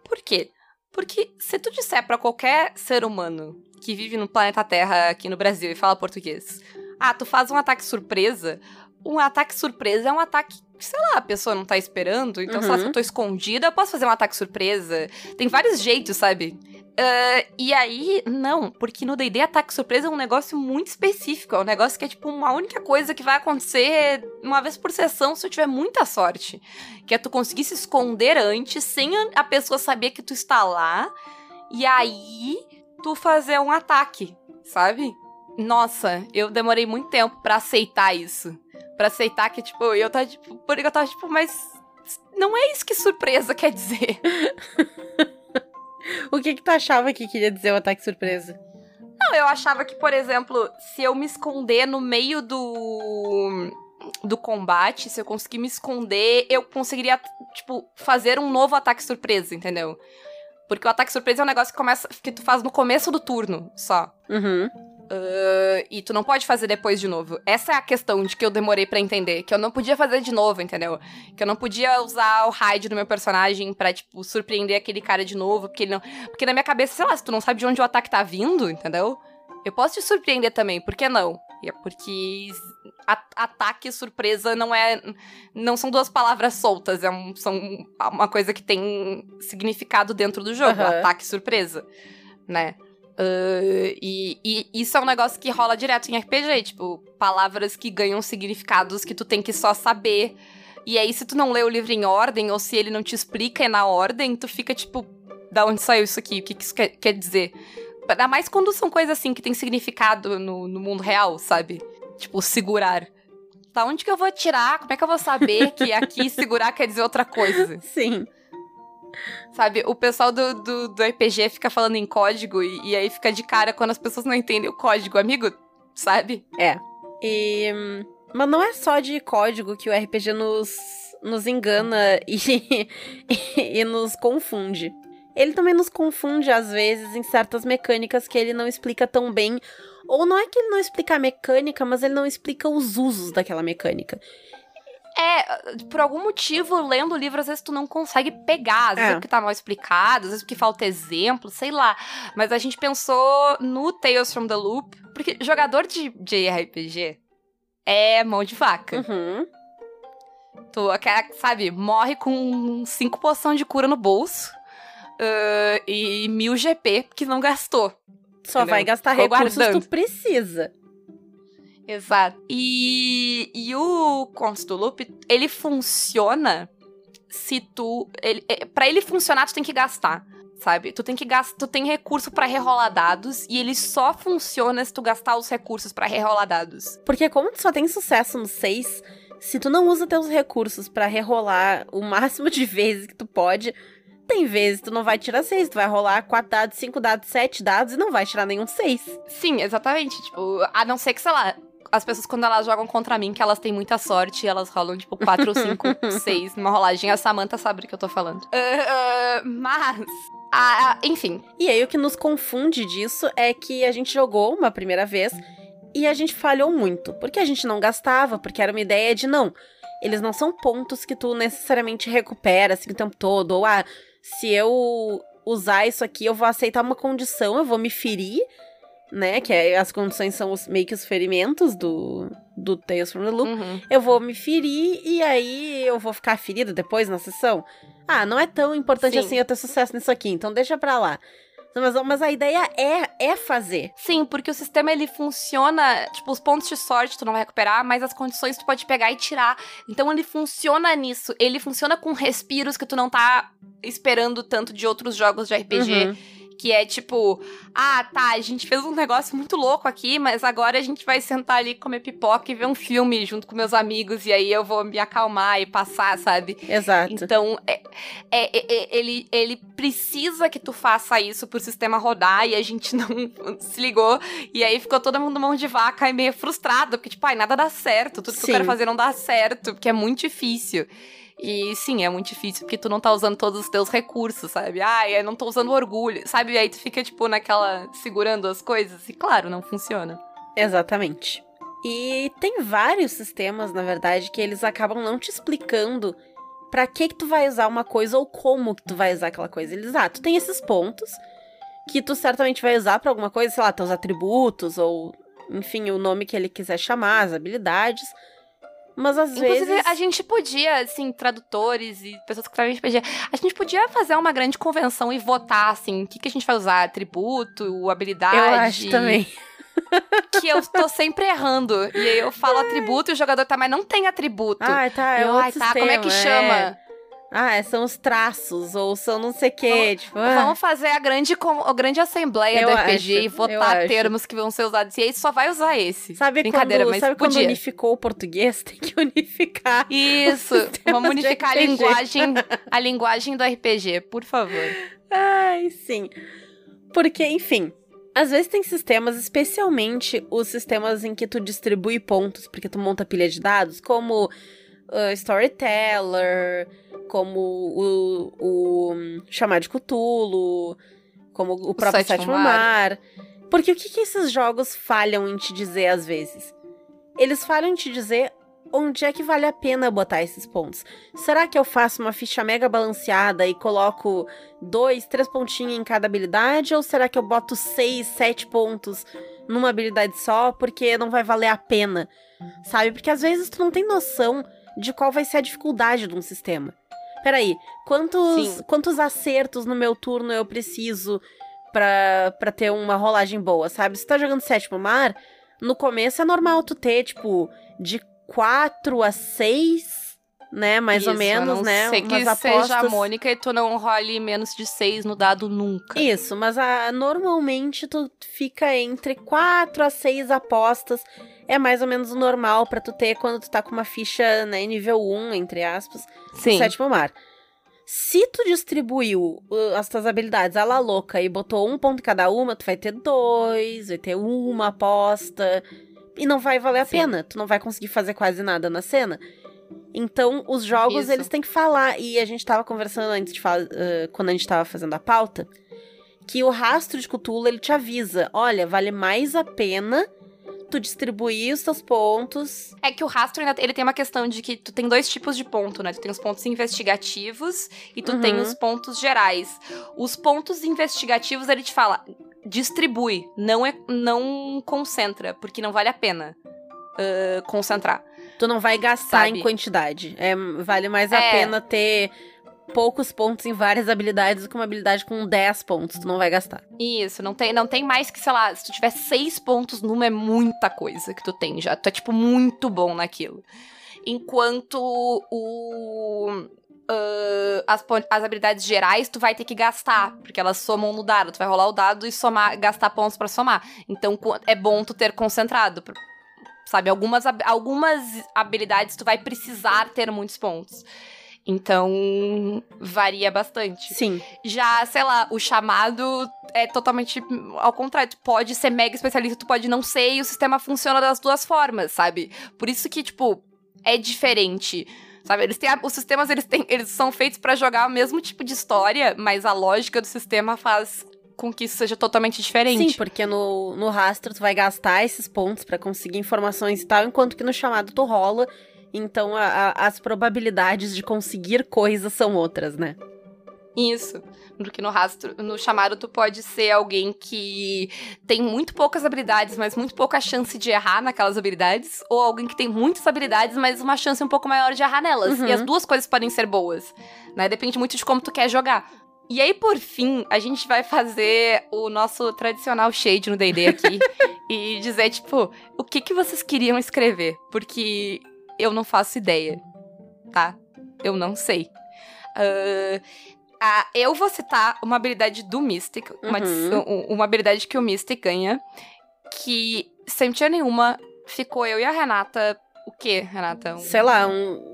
Por quê? Porque se tu disser para qualquer ser humano que vive no planeta Terra aqui no Brasil e fala português, ah, tu faz um ataque surpresa, um ataque surpresa é um ataque sei lá, a pessoa não tá esperando. Então, uhum. sei lá, se eu tô escondida, eu posso fazer um ataque surpresa. Tem vários jeitos, sabe? Uh, e aí, não, porque no DD ataque surpresa é um negócio muito específico. É um negócio que é tipo uma única coisa que vai acontecer uma vez por sessão se eu tiver muita sorte. Que é tu conseguir se esconder antes, sem a pessoa saber que tu está lá. E aí, tu fazer um ataque, sabe? Nossa, eu demorei muito tempo para aceitar isso para aceitar que, tipo, eu tava, tipo, porque eu tava, tipo, mas não é isso que surpresa quer dizer. o que que tu achava que queria dizer o ataque surpresa? Não, eu achava que, por exemplo, se eu me esconder no meio do do combate, se eu conseguir me esconder, eu conseguiria, tipo, fazer um novo ataque surpresa, entendeu? Porque o ataque surpresa é um negócio que começa que tu faz no começo do turno, só. Uhum. Uh, e tu não pode fazer depois de novo. Essa é a questão de que eu demorei para entender. Que eu não podia fazer de novo, entendeu? Que eu não podia usar o raid do meu personagem pra, tipo, surpreender aquele cara de novo. Porque, não... porque na minha cabeça, sei lá, se tu não sabe de onde o ataque tá vindo, entendeu? Eu posso te surpreender também, por que não? E é porque ataque e surpresa não é. Não são duas palavras soltas, é um, são uma coisa que tem significado dentro do jogo. Uhum. Ataque e surpresa, né? Uh, e, e, isso é um negócio que rola direto em RPG, tipo, palavras que ganham significados que tu tem que só saber E aí, se tu não lê o livro em ordem, ou se ele não te explica na ordem, tu fica tipo, da onde saiu isso aqui? O que, que isso quer, quer dizer? Ainda mais quando são coisas assim que tem significado no, no mundo real, sabe? Tipo, segurar. Da onde que eu vou tirar? Como é que eu vou saber que aqui segurar quer dizer outra coisa? Sim. Sabe, o pessoal do, do, do RPG fica falando em código e, e, aí fica de cara quando as pessoas não entendem o código, amigo, sabe? É. E. Mas não é só de código que o RPG nos, nos engana e, e, e nos confunde. Ele também nos confunde, às vezes, em certas mecânicas que ele não explica tão bem. Ou não é que ele não explica a mecânica, mas ele não explica os usos daquela mecânica. É, por algum motivo, lendo o livro, às vezes tu não consegue pegar. Às vezes é. porque tá mal explicado, às vezes porque falta exemplo, sei lá. Mas a gente pensou no Tales from the Loop, porque jogador de, de RPG é mão de vaca. Uhum. Tu, sabe, morre com cinco poções de cura no bolso uh, e mil GP que não gastou. Só entendeu? vai gastar Ficou recursos guardando. tu precisa. Exato. E, e o Contos do Loop, ele funciona se tu. Ele, é, para ele funcionar, tu tem que gastar. Sabe? Tu tem que gastar, tu tem recurso para rerolar dados e ele só funciona se tu gastar os recursos para rerolar dados. Porque como tu só tem sucesso no 6, se tu não usa teus recursos para rerolar o máximo de vezes que tu pode, tem vezes tu não vai tirar seis, tu vai rolar quatro dados, cinco dados, sete dados e não vai tirar nenhum seis. Sim, exatamente. Tipo, a não ser que, sei lá, as pessoas, quando elas jogam contra mim, que elas têm muita sorte, elas rolam, tipo, 4 ou 5, 6 numa rolagem. A Samantha sabe do que eu tô falando. Uh, uh, mas. Uh, enfim. E aí, o que nos confunde disso é que a gente jogou uma primeira vez e a gente falhou muito. Porque a gente não gastava, porque era uma ideia de não. Eles não são pontos que tu necessariamente recupera assim o tempo todo. Ou, ah, se eu usar isso aqui, eu vou aceitar uma condição, eu vou me ferir, né? Que é, as condições são os, meio que os ferimentos do, do Tales from the Loop. Uhum. Eu vou me ferir e aí eu vou ficar ferida depois na sessão. Ah, não é tão importante Sim. assim eu ter sucesso nisso aqui, então deixa pra lá. Mas, mas a ideia é, é fazer. Sim, porque o sistema ele funciona, tipo, os pontos de sorte tu não vai recuperar, mas as condições tu pode pegar e tirar. Então ele funciona nisso. Ele funciona com respiros que tu não tá esperando tanto de outros jogos de RPG. Uhum que é tipo, ah, tá, a gente fez um negócio muito louco aqui, mas agora a gente vai sentar ali, comer pipoca e ver um filme junto com meus amigos, e aí eu vou me acalmar e passar, sabe? Exato. Então, é, é, é, ele, ele precisa que tu faça isso pro sistema rodar, e a gente não se ligou, e aí ficou todo mundo mão de vaca e meio frustrado, porque, tipo, ai, nada dá certo, tudo Sim. que eu quero fazer não dá certo, porque é muito difícil. E sim, é muito difícil porque tu não tá usando todos os teus recursos, sabe? Ah, eu não tô usando orgulho, sabe? E aí tu fica, tipo, naquela. segurando as coisas. E claro, não funciona. Exatamente. E tem vários sistemas, na verdade, que eles acabam não te explicando para que que tu vai usar uma coisa ou como que tu vai usar aquela coisa. Eles, ah, tu tem esses pontos que tu certamente vai usar para alguma coisa, sei lá, teus atributos ou, enfim, o nome que ele quiser chamar, as habilidades. Mas às Inclusive, vezes. a gente podia, assim, tradutores e pessoas que trabalham RPG, a gente podia fazer uma grande convenção e votar, assim, o que, que a gente vai usar? Atributo, habilidade. Eu acho também. que eu tô sempre errando. E aí eu falo Ai. atributo e o jogador tá, mas não tem atributo. Ah, tá. É eu, Ai, tá, como é que chama? É. Ah, são os traços, ou são não sei o quê. Tipo, ah. Vamos fazer a grande, a grande assembleia eu do RPG acho, e votar termos que vão ser usados. E aí só vai usar esse. Sabe Brincadeira, quando, mas sabe podia. quando unificou o português? Tem que unificar. Isso. Vamos unificar a linguagem, a linguagem do RPG, por favor. Ai, sim. Porque, enfim, às vezes tem sistemas, especialmente os sistemas em que tu distribui pontos, porque tu monta pilha de dados, como uh, Storyteller, como o, o Chamar de Cthulhu, como o, o próprio Sétimo, Sétimo Mar. Mar. Porque o que, que esses jogos falham em te dizer às vezes? Eles falham em te dizer onde é que vale a pena botar esses pontos. Será que eu faço uma ficha mega balanceada e coloco dois, três pontinhos em cada habilidade? Ou será que eu boto seis, sete pontos numa habilidade só porque não vai valer a pena? Sabe? Porque às vezes tu não tem noção de qual vai ser a dificuldade de um sistema. Peraí, quantos, quantos acertos no meu turno eu preciso pra, pra ter uma rolagem boa, sabe? Se tá jogando sétimo mar, no começo é normal tu ter, tipo, de 4 a 6 né? Mais Isso, ou menos, né? Ser que apostas. seja a Mônica e tu não role menos de seis no dado nunca. Isso, mas a, normalmente tu fica entre quatro a seis apostas. É mais ou menos o normal pra tu ter quando tu tá com uma ficha, né, nível 1, entre aspas, no Sim. sétimo mar. Se tu distribuiu uh, as tuas habilidades à la louca e botou um ponto em cada uma, tu vai ter dois, vai ter uma aposta. E não vai valer a Sim. pena. Tu não vai conseguir fazer quase nada na cena. Então, os jogos, Isso. eles têm que falar. E a gente tava conversando antes de falar, quando a gente tava fazendo a pauta, que o rastro de Cthulhu, ele te avisa: olha, vale mais a pena tu distribuir os teus pontos. É que o rastro ainda ele tem uma questão de que tu tem dois tipos de ponto, né? Tu tem os pontos investigativos e tu Uhum. tem os pontos gerais. Os pontos investigativos ele te fala distribui, não é não concentra, porque não vale a pena ah, concentrar. Tu não vai gastar Sabe? em quantidade. É, vale mais a É. pena ter poucos pontos em várias habilidades do que uma habilidade com 10 pontos. Tu não vai gastar. Isso, não tem, não tem mais que, sei lá, se tu tiver seis pontos numa é muita coisa que tu tem já. Tu é, tipo, muito bom naquilo. Enquanto o. ah, as, as habilidades gerais tu vai ter que gastar, porque elas somam no dado. Tu vai rolar o dado e somar, gastar pontos pra somar. Então é bom tu ter concentrado. Sabe, algumas, algumas habilidades tu vai precisar ter muitos pontos. Então, varia bastante. Sim. Já, sei lá, o chamado é totalmente ao contrário. Tu pode ser mega especialista, tu pode não ser, e o sistema funciona das duas formas, sabe? Por isso que, tipo, é diferente. Sabe, eles têm a- os sistemas eles têm, eles são feitos pra jogar o mesmo tipo de história, mas a lógica do sistema faz com que isso seja totalmente diferente. Sim, porque no, no rastro tu vai gastar esses pontos pra conseguir informações e tal, enquanto que no chamado tu rola. Então a- a- as probabilidades de conseguir coisas são outras, né? Isso. Porque no rastro, no chamado, tu pode ser alguém que tem muito poucas habilidades, mas muito pouca chance de errar naquelas habilidades. Ou alguém que tem muitas habilidades, mas uma chance um pouco maior de errar nelas. Uhum. E as duas coisas podem ser boas. Né? Depende muito de como tu quer jogar. E aí, por fim, a gente vai fazer o nosso tradicional shade no D&D aqui. e dizer, tipo, o que, que vocês queriam escrever? Porque eu não faço ideia, tá? Eu não sei. Ahn, ah, eu vou citar uma habilidade do Mystic, uma, Uhum. um- uma habilidade que o Mystic ganha, que, sem mentira nenhuma, ficou eu e a Renata. O quê, Renata? Um- Sei lá, um,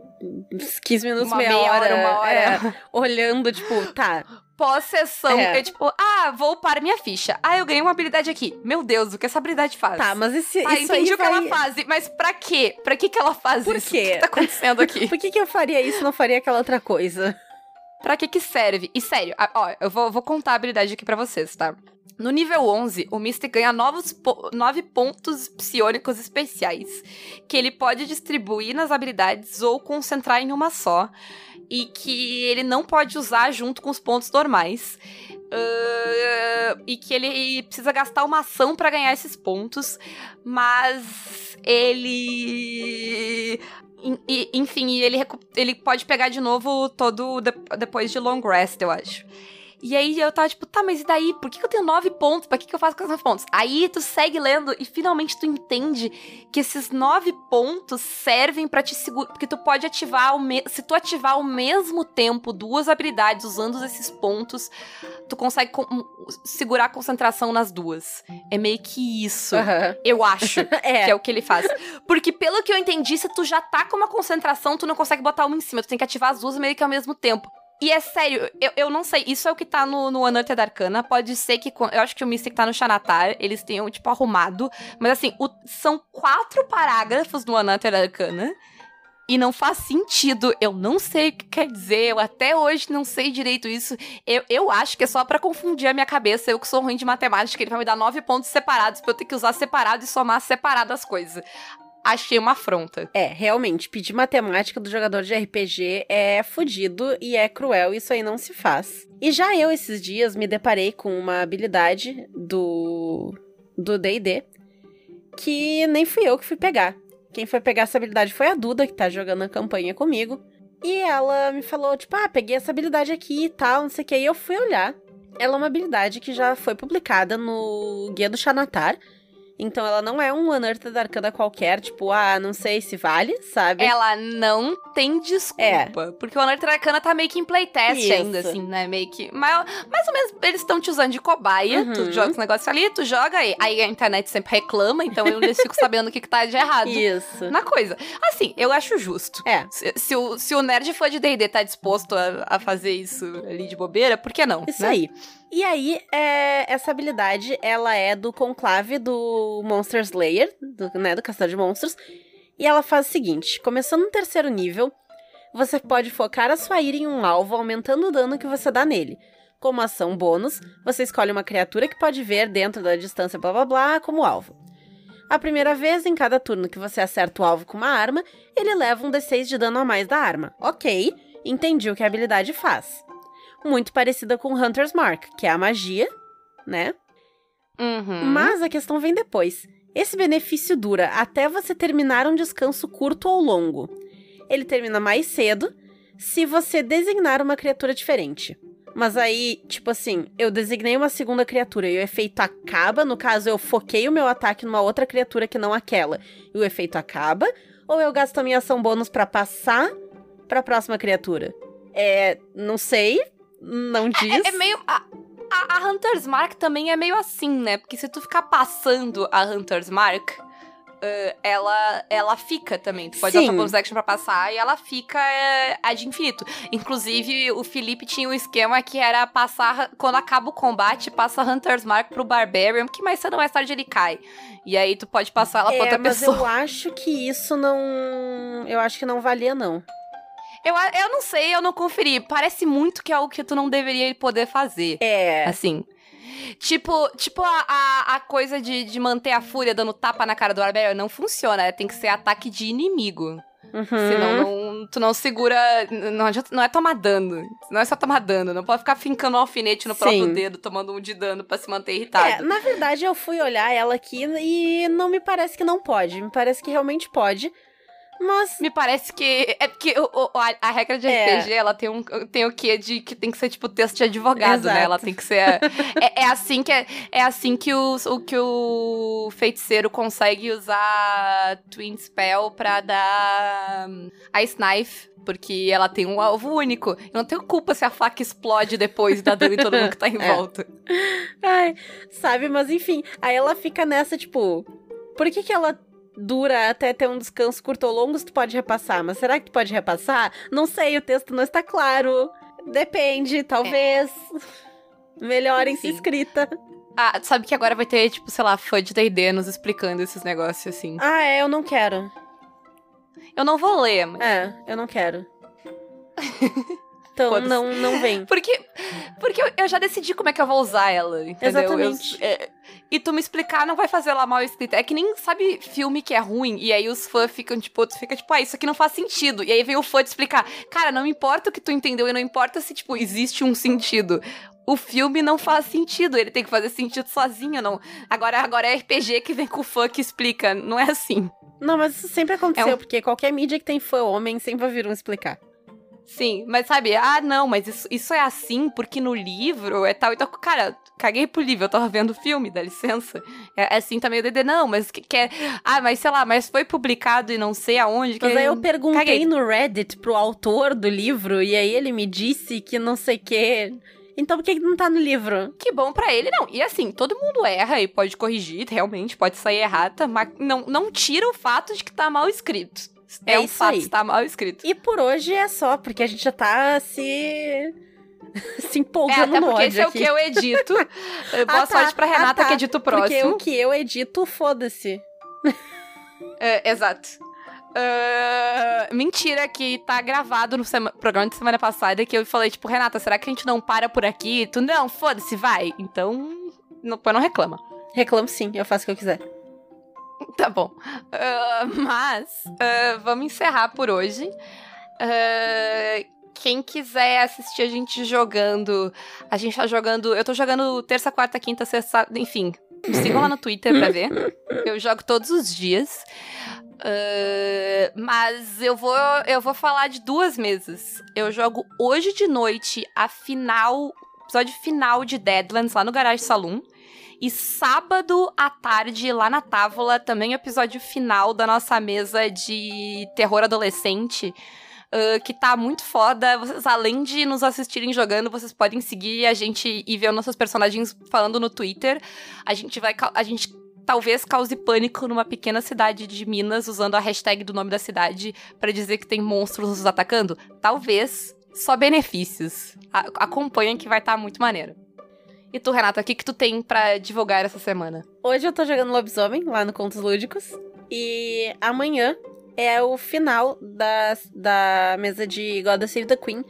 15 minutos, Uma meia, meia hora, hora, uma hora. é, olhando, tipo, tá, Pós-sessão. É. É. tipo, ah, vou upar minha ficha. Ah, eu ganhei uma habilidade aqui. Meu Deus, o que essa habilidade faz? tá, mas esse, Ah, isso entendi aí o que ela vai... faz, mas pra quê? Pra que que ela faz Por isso? quê? O que tá acontecendo aqui? Por que, que eu faria isso e não faria aquela outra coisa? Pra que que serve? E sério, ó, eu vou, vou contar a habilidade aqui pra vocês, tá? No nível 11, o Mystic ganha novos po- nove pontos psionicos especiais, que ele pode distribuir nas habilidades ou concentrar em uma só, e que ele não pode usar junto com os pontos normais. Ah, e que ele precisa gastar uma ação pra ganhar esses pontos, mas ele enfim, ele, ele pode pegar de novo todo de- depois de long rest, eu acho. E aí eu tava tipo, tá, mas e daí? Por que, que eu tenho nove pontos? Pra que, que eu faço com esses nove pontos? Aí tu segue lendo e finalmente tu entende que esses nove pontos servem pra te segurar. Porque tu pode ativar, me- se tu ativar ao mesmo tempo duas habilidades usando esses pontos, tu consegue con- segurar a concentração nas duas. É meio que isso. Aham. Eu acho É, que é o que ele faz. Porque, pelo que eu entendi, se tu já tá com uma concentração, tu não consegue botar uma em cima. Tu tem que ativar as duas meio que ao mesmo tempo. E é sério, eu, eu não sei. Isso é o que tá no, no Unearthed Arcana. Pode ser que. Eu acho que o Mystic tá no Xanatar. Eles tenham, tipo, arrumado. Mas, assim, o- são quatro parágrafos no Unearthed Arcana. E não faz sentido. Eu não sei o que quer dizer. Eu até hoje não sei direito isso. Eu, eu acho que é só pra confundir a minha cabeça. Eu que sou ruim de matemática. Ele vai me dar nove pontos separados pra eu ter que usar separado e somar separado as coisas. Achei uma afronta. é, realmente, pedir matemática do jogador de RPG é fudido e é cruel, isso aí não se faz. E já eu, esses dias, me deparei com uma habilidade do do D&D que nem fui eu que fui pegar. Quem foi pegar essa habilidade foi a Duda, que tá jogando a campanha comigo. E ela me falou, tipo, ah, peguei essa habilidade aqui e tal, não sei o que. E eu fui olhar. Ela é uma habilidade que já foi publicada no Guia do Xanatar. Então ela não é um Unearthed Arcana qualquer, tipo, ah, não sei se vale, sabe? Ela não tem desculpa. Porque o Unearthed Arcana tá meio que em playtest Isso. ainda, assim, né? Meio que. Mais, mais ou menos eles estão te usando de cobaia. Uhum. Tu joga os negócios ali, tu joga aí. Aí a internet sempre reclama, então eu fico sabendo o que, que tá de errado. Isso. Na coisa. Assim, eu acho justo. É. Se, se o, se o nerd fã de D&D tá disposto a, a fazer isso ali de bobeira, por que não? Isso né? aí. E aí, é, essa habilidade, ela é do conclave do Monster Slayer, do, né, do Caçador de Monstros. E ela faz o seguinte, começando no terceiro nível, você pode focar a sua ira em um alvo, aumentando o dano que você dá nele. Como ação bônus, você escolhe uma criatura que pode ver dentro da distância blá blá blá como alvo. A primeira vez em cada turno que você acerta o alvo com uma arma, ele leva um D6 de dano a mais da arma. Ok, entendi o que a habilidade faz muito parecida com Hunter's Mark, que é a magia, né? Uhum. Mas a questão vem depois. Esse benefício dura até você terminar um descanso curto ou longo. Ele termina mais cedo se você designar uma criatura diferente. Mas aí, tipo assim, eu designei uma segunda criatura e o efeito acaba. No caso, eu foquei o meu ataque numa outra criatura que não aquela. E o efeito acaba. Ou eu gasto a minha ação bônus pra passar pra próxima criatura? É. Não sei. Não diz. É, é meio. A, a, a Hunter's Mark também é meio assim, né? Porque se tu ficar passando a Hunter's Mark, uh, ela, ela fica também. Tu pode Sim. usar bonus action pra passar e ela fica é, ad infinito. Inclusive, o Felipe tinha um esquema que era passar. Quando acaba o combate, passa a Hunter's Mark pro Barbarian, que mais cedo ou mais tarde ele cai. E aí tu pode passar ela pra É, outra mas pessoa. eu acho que isso não. Eu acho que não valia, não. Eu, eu não sei, eu não conferi. Parece muito que é algo que tu não deveria poder fazer. É. Assim. Tipo, tipo a, a, a coisa de, de manter a fúria dando tapa na cara do Barbarian não funciona. Tem que ser ataque de inimigo. Uhum. Senão não, tu não segura. Não, não é tomar dano. Não é só tomar dano. Não pode ficar fincando um alfinete no próprio Sim. dedo, tomando um de dano pra se manter É, irritado. na verdade, eu fui olhar ela aqui e não me parece que não pode. Me parece que realmente pode. Mas. Me parece que. É porque o- o- a, a regra de É. RPG, ela tem, um, tem o quê de que tem que ser tipo texto de advogado, Exato. né? Ela tem que ser. é, é assim que, é, é assim que, o, o, que o feiticeiro consegue usar Twin Spell pra dar hum, Ice Knife. Porque ela tem um alvo único. Eu não tenho culpa se a faca explode depois dá dano em todo mundo que tá em É. volta. Ai, sabe? Mas enfim. Aí ela fica nessa, tipo. Por que que ela dura até ter um descanso curto ou longo se tu pode repassar? Mas será que tu pode repassar? Não sei, o texto não está claro. Depende, talvez. Melhorem se Enfim. escrita. Ah, sabe que agora vai ter, tipo, sei lá, fã de D&D nos explicando esses negócios, assim. Ah, é, eu não quero. Eu não vou ler, mas... É, eu não quero. Então não, não vem. Porque, porque eu- eu já decidi como é que eu vou usar ela, entendeu? Exatamente. Eu- é, e tu me explicar não vai fazer ela mal escrita. É que nem, sabe, filme que é ruim, e aí os fãs ficam, tipo, tu fica tipo, ah, isso aqui não faz sentido. E aí vem o fã te explicar, cara, não importa o que tu entendeu e não importa se, tipo, existe um sentido. O filme não faz sentido, ele tem que fazer sentido sozinho, não. Agora, agora é RPG que vem com o fã que explica, não é assim. Não, mas isso sempre aconteceu, É um- porque qualquer mídia que tem fã homem sempre vai vir um explicar. Sim, mas sabe, ah, não, mas isso, isso é assim porque no livro é tal e tal. Cara, caguei pro livro, eu tava vendo o filme, dá licença. É, é assim também o DD, não, mas que, que é. Ah, mas sei lá, mas foi publicado e não sei aonde. Que Mas aí eu Caguei. perguntei no Reddit pro autor do livro, e aí ele me disse que não sei o quê. Então por que que não tá no livro? Que bom pra ele, não. E assim, todo mundo erra e pode corrigir, realmente, pode sair errada, mas não, não tira o fato de que tá mal escrito. É, É um fato, aí. está mal escrito. E por hoje é só, porque a gente já tá se. se É, empolgando até no porque esse é o aqui. que eu edito. Eh, Boa Ah, tá. sorte pra Ah, Renata tá. que edita o Porque próximo. o que eu edito, foda-se. É, exato. Ah, mentira que tá gravado no programa de semana passada que eu falei, tipo, Renata, será que a gente não para por aqui? Tu, não, foda-se, vai. Então, não, não reclama. Reclamo sim, eu faço o que eu quiser. Tá bom. Ah, mas, ah, vamos encerrar por hoje. Ah, quem quiser assistir a gente jogando, a gente tá jogando. Eu tô jogando terça, quarta, quinta, sexta, enfim. Me sigam lá no Twitter pra ver. Eu jogo todos os dias. Ah, mas eu vou, eu vou falar de duas mesas. Eu jogo hoje de noite a final, episódio final de Deadlands lá no Garage Saloon. E sábado à tarde, lá na Távola, também o episódio final da nossa mesa de terror adolescente. Uh, que tá muito foda. Vocês, além de nos assistirem jogando, vocês podem seguir a gente e ver nossos personagens falando no Twitter. A gente vai. A gente talvez cause pânico numa pequena cidade de Minas usando a hashtag do nome da cidade para dizer que tem monstros nos atacando? Talvez. Só benefícios. A acompanhem que vai estar tá muito maneiro. E tu, Renata, o que, que tu tem para divulgar essa semana? Hoje eu tô jogando Lobisomem lá no Contos Lúdicos. E amanhã é o final da, da mesa de God Save the Queen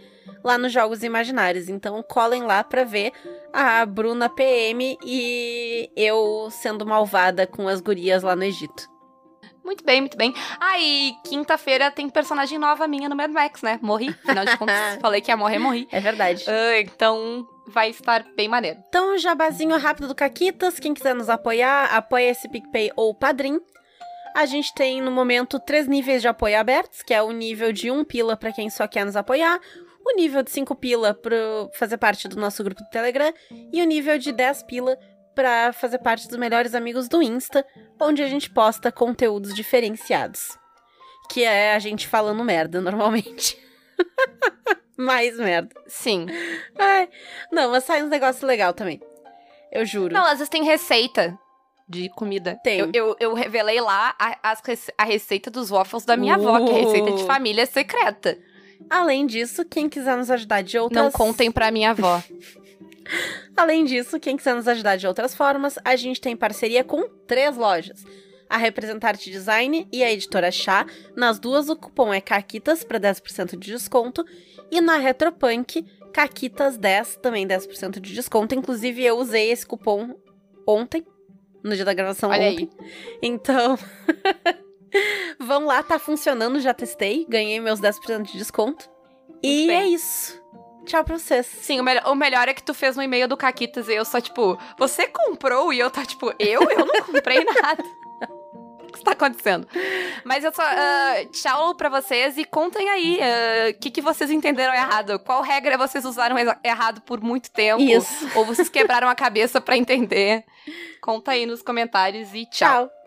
lá nos Jogos Imaginários. Então colhem lá pra ver a Bruna PM e eu sendo malvada com as gurias lá no Egito. Muito bem, muito bem. Ah, e quinta-feira tem personagem nova minha no Mad Max, né? Morri. Afinal de contas, falei que ia morrer, morri. É verdade. Uh, então vai estar bem maneiro. Então, jabazinho rápido do Caquitas. Quem quiser nos apoiar, apoia esse PicPay ou Padrim. A gente tem, no momento, três níveis de apoio abertos, que é o nível de um pila para quem só quer nos apoiar, o nível de 5 pila para fazer parte do nosso grupo do Telegram e o nível de 10 pila para fazer parte dos melhores amigos do Insta, onde a gente posta conteúdos diferenciados. Que é a gente falando merda, normalmente. Mais merda. Sim. Ai, não, mas sai uns negócios legal também. Eu juro. Não, às vezes tem receita de comida. Tem. Eu, eu, eu revelei lá a, a, receita dos waffles da minha uh. avó, que é receita de uh. família secreta. Além disso, quem quiser nos ajudar de outras... Não contem pra minha avó. Além disso, quem quiser nos ajudar de outras formas, a gente tem parceria com três lojas. A Representarte Design e a Editora Chá. Nas duas, o cupom é CAQUITAS para 10% de desconto. E na Retropunk, CAQUITAS10, também 10% de desconto. Inclusive, eu usei esse cupom ontem, no dia da gravação Olha ontem. Aí. Então... Vão lá, tá funcionando, já testei, ganhei meus 10% de desconto. Muito e bem. é isso. Tchau pra vocês. Sim, o, me o melhor é que tu fez no e-mail do Caquitas e eu só, tipo, você comprou? E eu tá, tipo, eu? Eu não comprei nada. Que está acontecendo? Mas eu só. Uh, tchau pra vocês e contem aí o uh, que, que vocês entenderam errado. Qual regra vocês usaram errado por muito tempo? Isso. Ou vocês quebraram a cabeça para entender? Conta aí nos comentários e tchau. Tchau.